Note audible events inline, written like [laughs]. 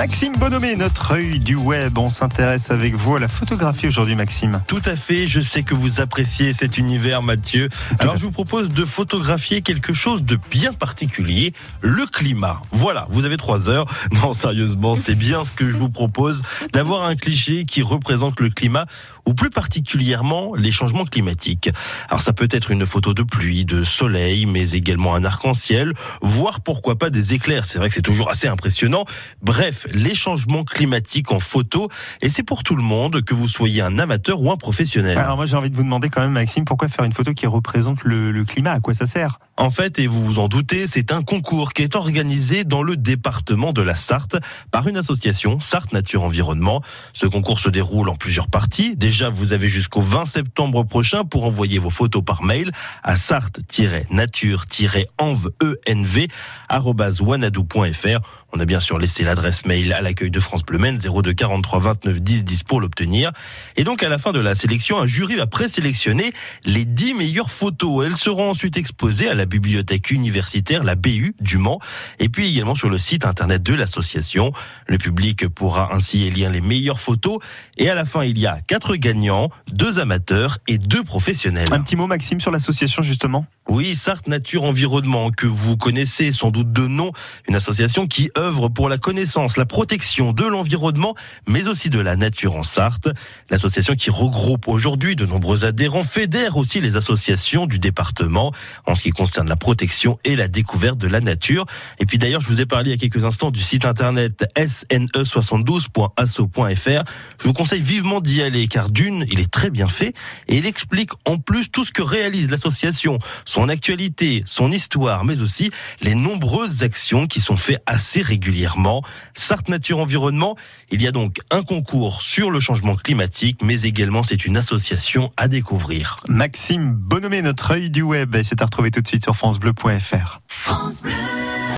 Maxime Bonhomé, notre œil du web. On s'intéresse avec vous à la photographie aujourd'hui, Maxime. Tout à fait. Je sais que vous appréciez cet univers, Mathieu. Alors, je vous propose de photographier quelque chose de bien particulier, le climat. Voilà, vous avez trois heures. [laughs] Non, sérieusement, c'est bien ce que je vous propose, d'avoir un cliché qui représente le climat, ou plus particulièrement les changements climatiques. Alors, ça peut être une photo de pluie, de soleil, mais également un arc-en-ciel, voire pourquoi pas des éclairs. C'est vrai que c'est toujours assez impressionnant. Bref, les changements climatiques en photo. Et c'est pour tout le monde, que vous soyez un amateur ou un professionnel. Alors moi j'ai envie de vous demander quand même, Maxime, pourquoi faire une photo qui représente le, le climat? À quoi ça sert? En fait, et vous vous en doutez, c'est un concours qui est organisé dans le département de la Sarthe par une association, Sarthe Nature Environnement. Ce concours se déroule en plusieurs parties. Déjà, vous avez jusqu'au 20 septembre prochain pour envoyer vos photos par mail à sarthe-nature-env.wanadou.fr. On a bien sûr laissé l'adresse mail à l'accueil de France Bleu Maine 02 43 29 10 10 pour l'obtenir. Et donc à la fin de la sélection, un jury va présélectionner les 10 meilleures photos. Elles seront ensuite exposées à la bibliothèque universitaire, la BU du Mans, et puis également sur le site internet de l'association. Le public pourra ainsi élire les meilleures photos. Et à la fin, il y a quatre gagnants, deux amateurs et deux professionnels. Un petit mot, Maxime, sur l'association justement? Oui, Sarthe Nature Environnement, que vous connaissez sans doute de nom, une association qui œuvre pour la connaissance, la protection de l'environnement, mais aussi de la nature en Sarthe. L'association qui regroupe aujourd'hui de nombreux adhérents fédère aussi les associations du département en ce qui concerne la protection et la découverte de la nature. Et puis d'ailleurs, je vous ai parlé il y a quelques instants du site internet sne72.asso.fr. Je vous conseille vivement d'y aller car d'une, il est très bien fait et il explique en plus tout ce que réalise l'association son actualité, son histoire, mais aussi les nombreuses actions qui sont faites assez régulièrement. Sarthe Nature Environnement, il y a donc un concours sur le changement climatique, mais également c'est une association à découvrir. Maxime Bonhomé, notre œil du web, c'est à retrouver tout de suite francebleu.fr. France.